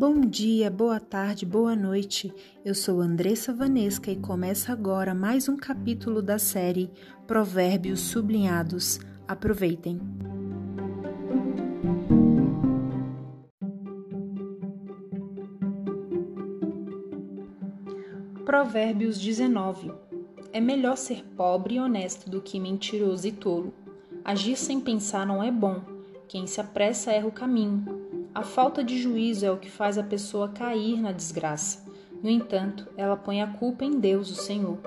Bom dia, boa tarde, boa noite. Eu sou Andressa Vanesca e começa agora mais um capítulo da série Provérbios Sublinhados. Aproveitem. Provérbios 19. É melhor ser pobre e honesto do que mentiroso e tolo. Agir sem pensar não é bom. Quem se apressa erra o caminho. A falta de juízo é o que faz a pessoa cair na desgraça. No entanto, ela põe a culpa em Deus, o Senhor.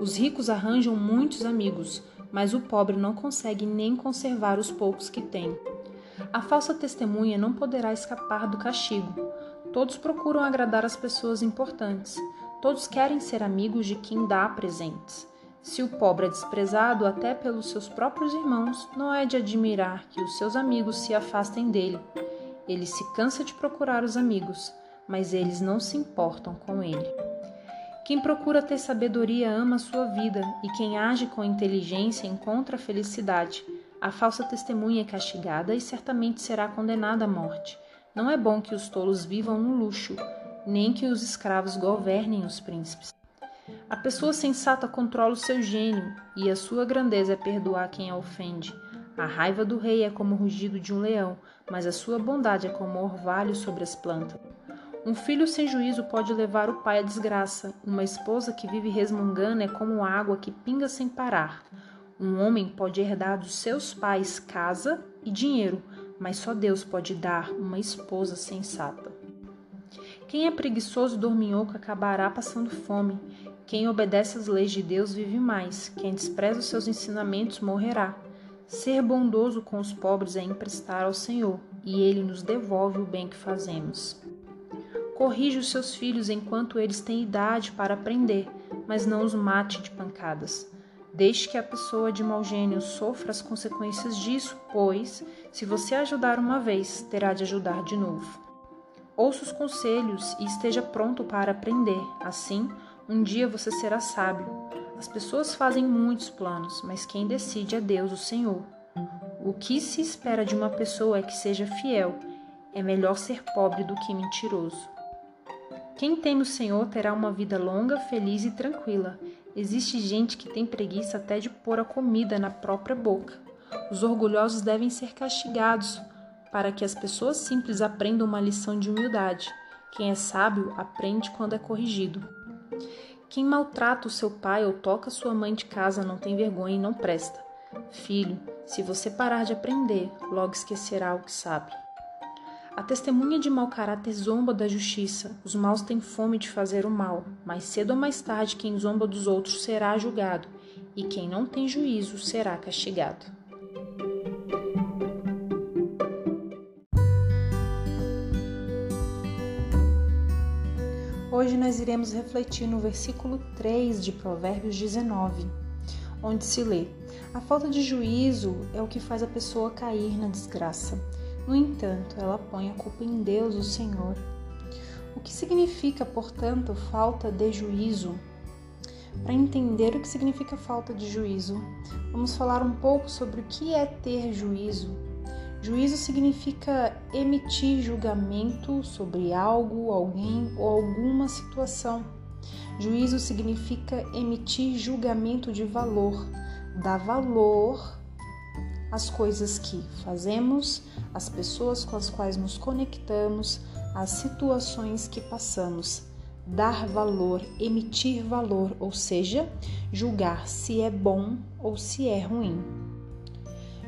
Os ricos arranjam muitos amigos, mas o pobre não consegue nem conservar os poucos que tem. A falsa testemunha não poderá escapar do castigo. Todos procuram agradar as pessoas importantes. Todos querem ser amigos de quem dá presentes. Se o pobre é desprezado até pelos seus próprios irmãos, não é de admirar que os seus amigos se afastem dele. Ele se cansa de procurar os amigos, mas eles não se importam com ele. Quem procura ter sabedoria ama a sua vida, e quem age com inteligência encontra a felicidade. A falsa testemunha é castigada e certamente será condenada à morte. Não é bom que os tolos vivam no luxo, nem que os escravos governem os príncipes. A pessoa sensata controla o seu gênio, e a sua grandeza é perdoar quem a ofende. A raiva do rei é como o rugido de um leão, mas a sua bondade é como orvalho sobre as plantas. Um filho sem juízo pode levar o pai à desgraça. Uma esposa que vive resmungando é como água que pinga sem parar. Um homem pode herdar dos seus pais casa e dinheiro, mas só Deus pode dar uma esposa sensata. Quem é preguiçoso e dorminhoco acabará passando fome. Quem obedece às leis de Deus vive mais. Quem despreza os seus ensinamentos morrerá. Ser bondoso com os pobres é emprestar ao Senhor, e ele nos devolve o bem que fazemos. Corrija os seus filhos enquanto eles têm idade para aprender, mas não os mate de pancadas. Deixe que a pessoa de mau gênio sofra as consequências disso, pois, se você ajudar uma vez, terá de ajudar de novo. Ouça os conselhos e esteja pronto para aprender. Assim, um dia você será sábio. As pessoas fazem muitos planos, mas quem decide é Deus, o Senhor. O que se espera de uma pessoa é que seja fiel. É melhor ser pobre do que mentiroso. Quem teme o Senhor terá uma vida longa, feliz e tranquila. Existe gente que tem preguiça até de pôr a comida na própria boca. Os orgulhosos devem ser castigados, para que as pessoas simples aprendam uma lição de humildade. Quem é sábio aprende quando é corrigido. Quem maltrata o seu pai ou toca sua mãe de casa não tem vergonha e não presta. Filho, se você parar de aprender, logo esquecerá o que sabe. A testemunha de mau caráter zomba da justiça. Os maus têm fome de fazer o mal. Mais cedo ou mais tarde, quem zomba dos outros será julgado, e quem não tem juízo será castigado. Hoje nós iremos refletir no versículo 3 de Provérbios 19, onde se lê: A falta de juízo é o que faz a pessoa cair na desgraça. No entanto, ela põe a culpa em Deus, o Senhor. O que significa, portanto, falta de juízo? Para entender o que significa falta de juízo, vamos falar um pouco sobre o que é ter juízo Juízo significa emitir julgamento sobre algo, alguém ou alguma situação. Juízo significa emitir julgamento de valor, dar valor às coisas que fazemos, às pessoas com as quais nos conectamos, às situações que passamos. Dar valor, emitir valor, ou seja, julgar se é bom ou se é ruim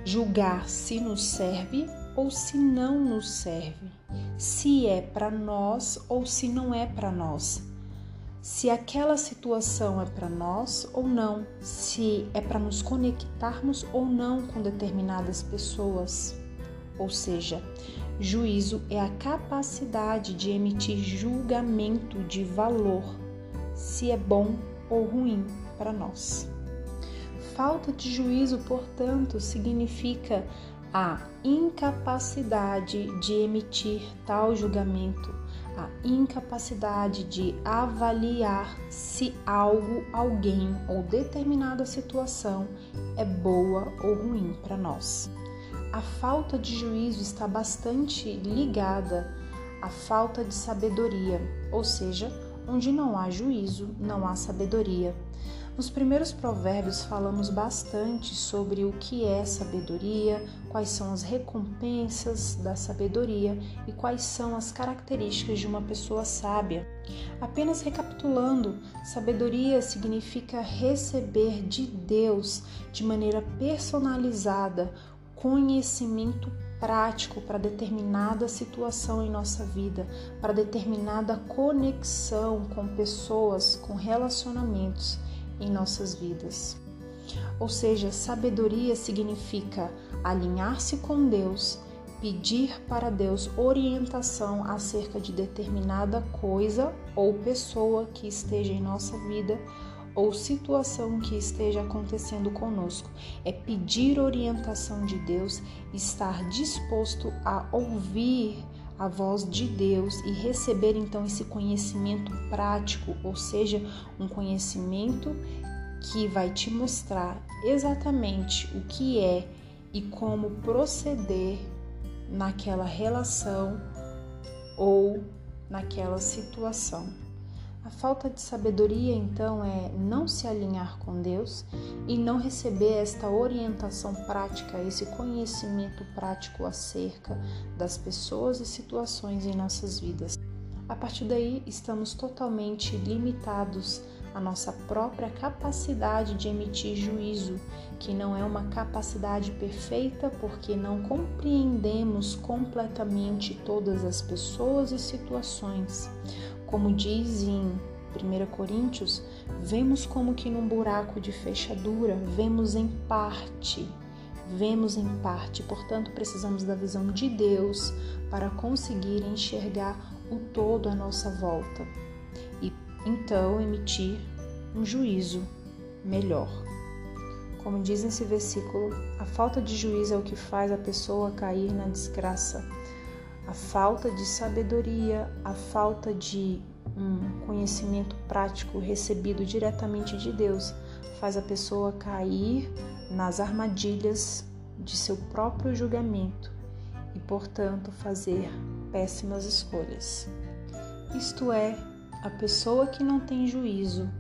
julgar se nos serve ou se não nos serve, se é para nós ou se não é para nós, se aquela situação é para nós ou não, se é para nos conectarmos ou não com determinadas pessoas. Ou seja, juízo é a capacidade de emitir julgamento de valor, se é bom ou ruim para nós. Falta de juízo, portanto, significa a incapacidade de emitir tal julgamento, a incapacidade de avaliar se algo, alguém ou determinada situação é boa ou ruim para nós. A falta de juízo está bastante ligada a falta de sabedoria, ou seja, onde não há juízo, não há sabedoria. Nos primeiros provérbios falamos bastante sobre o que é sabedoria, quais são as recompensas da sabedoria e quais são as características de uma pessoa sábia. Apenas recapitulando, sabedoria significa receber de Deus de maneira personalizada conhecimento prático para determinada situação em nossa vida, para determinada conexão com pessoas, com relacionamentos em nossas vidas. Ou seja, sabedoria significa alinhar-se com Deus, pedir para Deus orientação acerca de determinada coisa ou pessoa que esteja em nossa vida ou situação que esteja acontecendo conosco. É pedir orientação de Deus, estar disposto a ouvir a voz de Deus e receber então esse conhecimento prático, ou seja, um conhecimento que vai te mostrar exatamente o que é e como proceder naquela relação ou naquela situação. A falta de sabedoria, então, é não se alinhar com Deus e não receber esta orientação prática, esse conhecimento prático acerca das pessoas e situações em nossas vidas. A partir daí, estamos totalmente limitados à nossa própria capacidade de emitir juízo, que não é uma capacidade perfeita porque não compreendemos completamente todas as pessoas e situações. Como diz em 1 Coríntios, vemos como que num buraco de fechadura, vemos em parte, vemos em parte, portanto, precisamos da visão de Deus para conseguir enxergar o todo à nossa volta e então emitir um juízo melhor. Como diz nesse versículo, a falta de juízo é o que faz a pessoa cair na desgraça a falta de sabedoria, a falta de um conhecimento prático recebido diretamente de Deus faz a pessoa cair nas armadilhas de seu próprio julgamento e, portanto, fazer péssimas escolhas. Isto é, a pessoa que não tem juízo,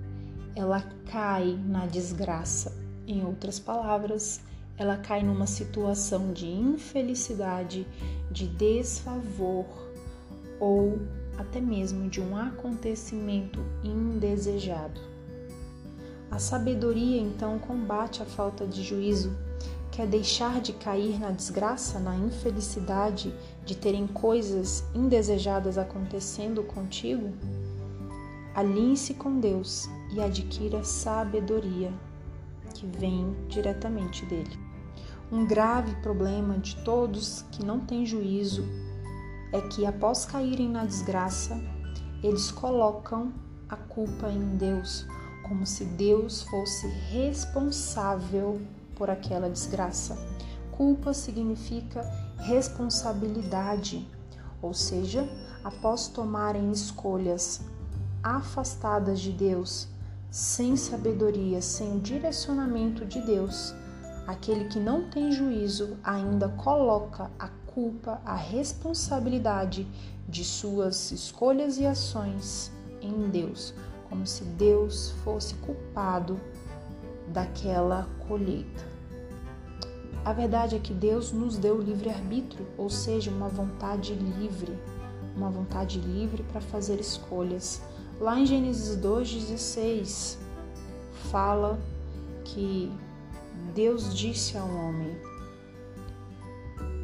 ela cai na desgraça. Em outras palavras, ela cai numa situação de infelicidade, de desfavor ou até mesmo de um acontecimento indesejado. A sabedoria então combate a falta de juízo, quer deixar de cair na desgraça, na infelicidade de terem coisas indesejadas acontecendo contigo? Alinhe-se com Deus e adquira sabedoria que vem diretamente dele. Um grave problema de todos que não têm juízo é que, após caírem na desgraça, eles colocam a culpa em Deus, como se Deus fosse responsável por aquela desgraça. Culpa significa responsabilidade, ou seja, após tomarem escolhas afastadas de Deus, sem sabedoria, sem direcionamento de Deus, Aquele que não tem juízo ainda coloca a culpa, a responsabilidade de suas escolhas e ações em Deus, como se Deus fosse culpado daquela colheita. A verdade é que Deus nos deu livre-arbítrio, ou seja, uma vontade livre, uma vontade livre para fazer escolhas. Lá em Gênesis 2,16 fala que Deus disse ao homem: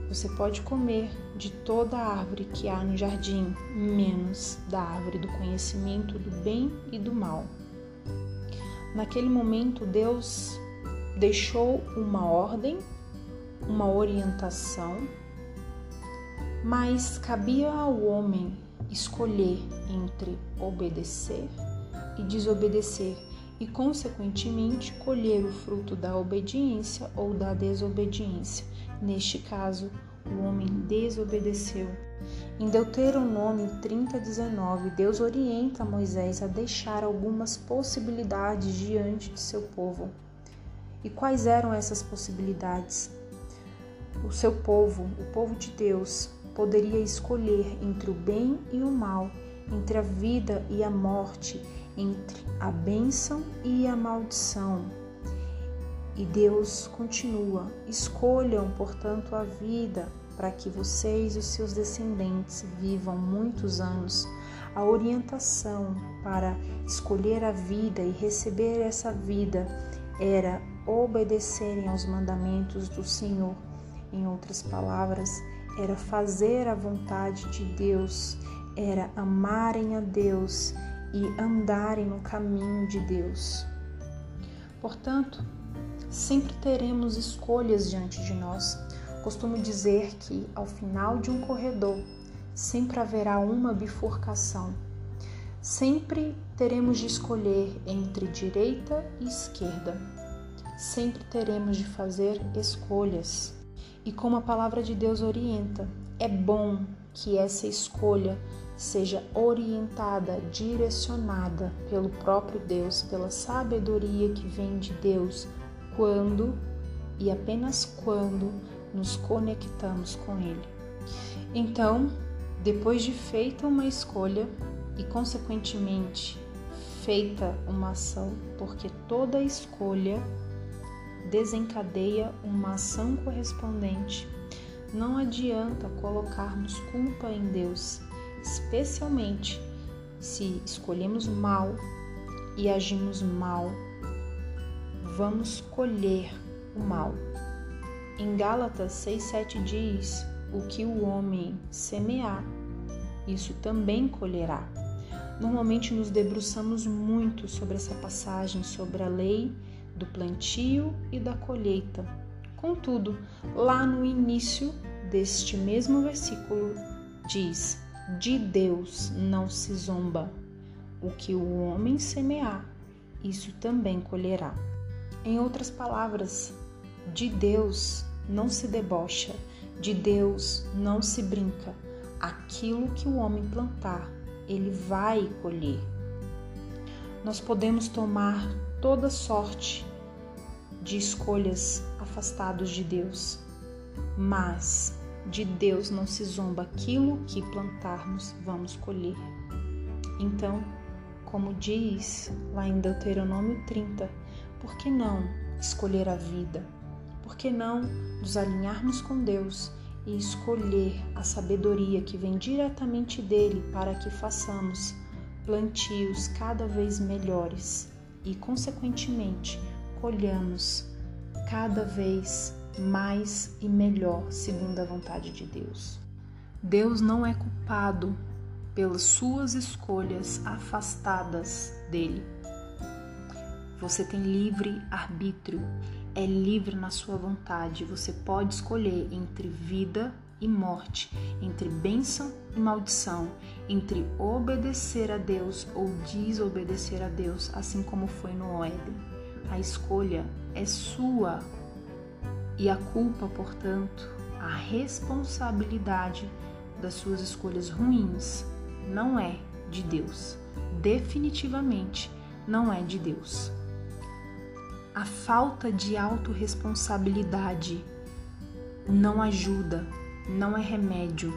Você pode comer de toda árvore que há no jardim, menos da árvore do conhecimento do bem e do mal. Naquele momento, Deus deixou uma ordem, uma orientação, mas cabia ao homem escolher entre obedecer e desobedecer e, consequentemente, colher o fruto da obediência ou da desobediência. Neste caso, o homem desobedeceu. Em Deuteronômio 30:19, Deus orienta Moisés a deixar algumas possibilidades diante de seu povo. E quais eram essas possibilidades? O seu povo, o povo de Deus, poderia escolher entre o bem e o mal, entre a vida e a morte, entre a bênção e a maldição. E Deus continua: escolham, portanto, a vida para que vocês e os seus descendentes vivam muitos anos. A orientação para escolher a vida e receber essa vida era obedecerem aos mandamentos do Senhor. Em outras palavras, era fazer a vontade de Deus, era amarem a Deus e andarem no caminho de Deus. Portanto, sempre teremos escolhas diante de nós. Costumo dizer que ao final de um corredor sempre haverá uma bifurcação. Sempre teremos de escolher entre direita e esquerda. Sempre teremos de fazer escolhas. E como a palavra de Deus orienta, é bom que essa escolha seja orientada, direcionada pelo próprio Deus, pela sabedoria que vem de Deus, quando e apenas quando nos conectamos com Ele. Então, depois de feita uma escolha e, consequentemente, feita uma ação, porque toda escolha desencadeia uma ação correspondente, não adianta colocarmos culpa em Deus, especialmente se escolhemos mal e agimos mal, vamos colher o mal. Em Gálatas 6,7 diz: O que o homem semear, isso também colherá. Normalmente nos debruçamos muito sobre essa passagem, sobre a lei do plantio e da colheita. Contudo, lá no início deste mesmo versículo diz: De Deus não se zomba. O que o homem semear, isso também colherá. Em outras palavras, de Deus não se debocha, de Deus não se brinca. Aquilo que o homem plantar, ele vai colher. Nós podemos tomar toda sorte de escolhas afastados de Deus, mas de Deus não se zomba aquilo que plantarmos, vamos colher. Então, como diz lá em Deuteronômio 30, por que não escolher a vida? por que não nos alinharmos com Deus e escolher a sabedoria que vem diretamente dele para que façamos plantios cada vez melhores e, consequentemente, colhamos cada vez mais e melhor segundo a vontade de Deus. Deus não é culpado pelas suas escolhas afastadas dele. Você tem livre arbítrio é livre na sua vontade. Você pode escolher entre vida e morte, entre bênção e maldição, entre obedecer a Deus ou desobedecer a Deus, assim como foi no Éden. A escolha é sua e a culpa, portanto, a responsabilidade das suas escolhas ruins não é de Deus. Definitivamente não é de Deus a falta de autorresponsabilidade não ajuda, não é remédio,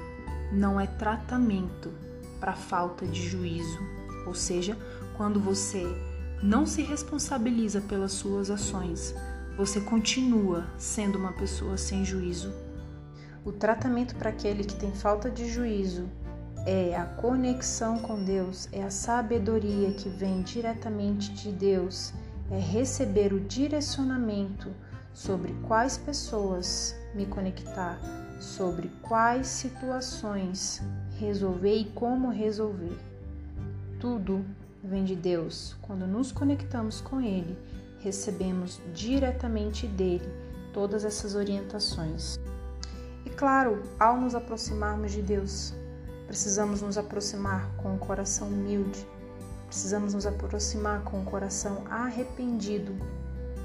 não é tratamento para falta de juízo. Ou seja, quando você não se responsabiliza pelas suas ações, você continua sendo uma pessoa sem juízo. O tratamento para aquele que tem falta de juízo é a conexão com Deus, é a sabedoria que vem diretamente de Deus é receber o direcionamento sobre quais pessoas me conectar, sobre quais situações resolver e como resolver. Tudo vem de Deus. Quando nos conectamos com Ele, recebemos diretamente dele todas essas orientações. E claro, ao nos aproximarmos de Deus, precisamos nos aproximar com o coração humilde, Precisamos nos aproximar com o coração arrependido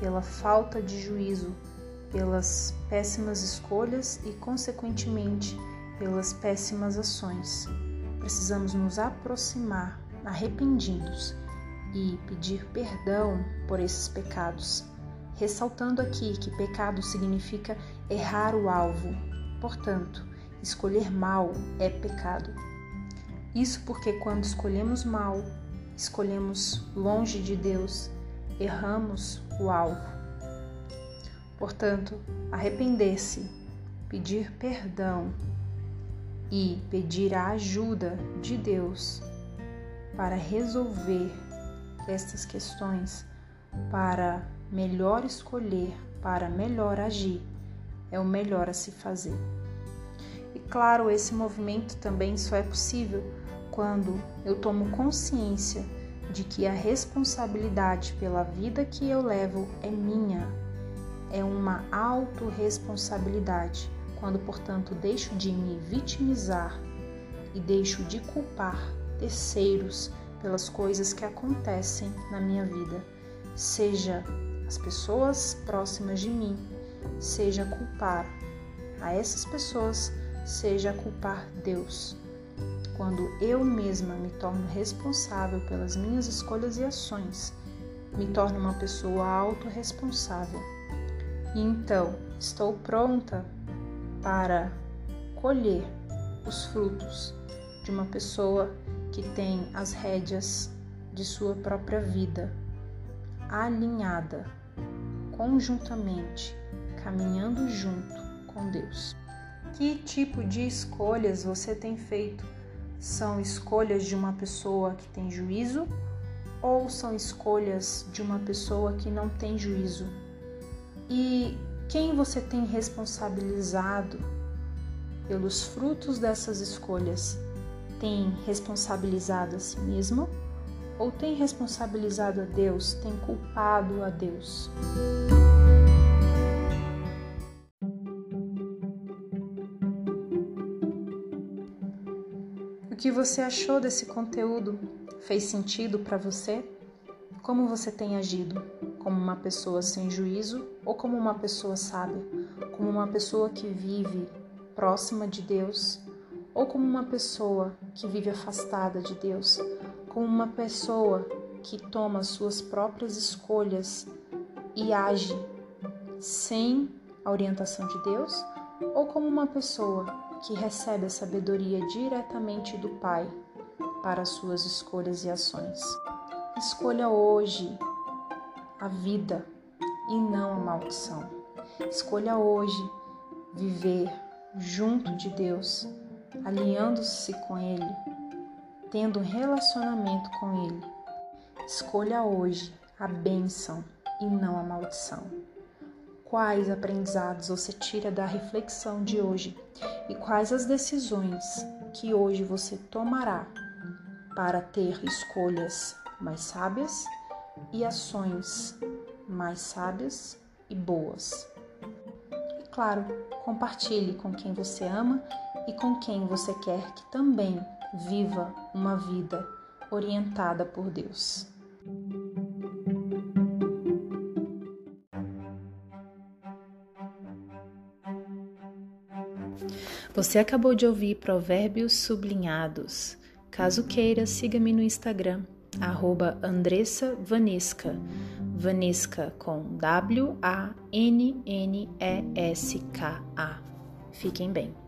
pela falta de juízo, pelas péssimas escolhas e, consequentemente, pelas péssimas ações. Precisamos nos aproximar arrependidos e pedir perdão por esses pecados, ressaltando aqui que pecado significa errar o alvo. Portanto, escolher mal é pecado. Isso porque quando escolhemos mal, escolhemos longe de Deus, erramos o alvo. Portanto, arrepender-se, pedir perdão e pedir a ajuda de Deus para resolver estas questões, para melhor escolher, para melhor agir, é o melhor a se fazer. E claro, esse movimento também só é possível quando eu tomo consciência de que a responsabilidade pela vida que eu levo é minha. É uma autorresponsabilidade, quando, portanto, deixo de me vitimizar e deixo de culpar terceiros pelas coisas que acontecem na minha vida, seja as pessoas próximas de mim, seja culpar a essas pessoas, seja culpar Deus quando eu mesma me torno responsável pelas minhas escolhas e ações, me torno uma pessoa autorresponsável. E então estou pronta para colher os frutos de uma pessoa que tem as rédeas de sua própria vida alinhada, conjuntamente, caminhando junto com Deus. Que tipo de escolhas você tem feito são escolhas de uma pessoa que tem juízo ou são escolhas de uma pessoa que não tem juízo? E quem você tem responsabilizado pelos frutos dessas escolhas? Tem responsabilizado a si mesmo ou tem responsabilizado a Deus, tem culpado a Deus? que você achou desse conteúdo? Fez sentido para você? Como você tem agido? Como uma pessoa sem juízo ou como uma pessoa sábia? Como uma pessoa que vive próxima de Deus ou como uma pessoa que vive afastada de Deus? Como uma pessoa que toma suas próprias escolhas e age sem a orientação de Deus? Ou como uma pessoa que recebe a sabedoria diretamente do Pai para suas escolhas e ações. Escolha hoje a vida e não a maldição. Escolha hoje viver junto de Deus, alinhando-se com Ele, tendo um relacionamento com Ele. Escolha hoje a bênção e não a maldição. Quais aprendizados você tira da reflexão de hoje e quais as decisões que hoje você tomará para ter escolhas mais sábias e ações mais sábias e boas. Claro, compartilhe com quem você ama e com quem você quer que também viva uma vida orientada por Deus. Você acabou de ouvir Provérbios Sublinhados. Caso queira, siga-me no Instagram, arroba Andressa Vanesca, Vanesca com W-A-N-N-E-S-K-A. Fiquem bem.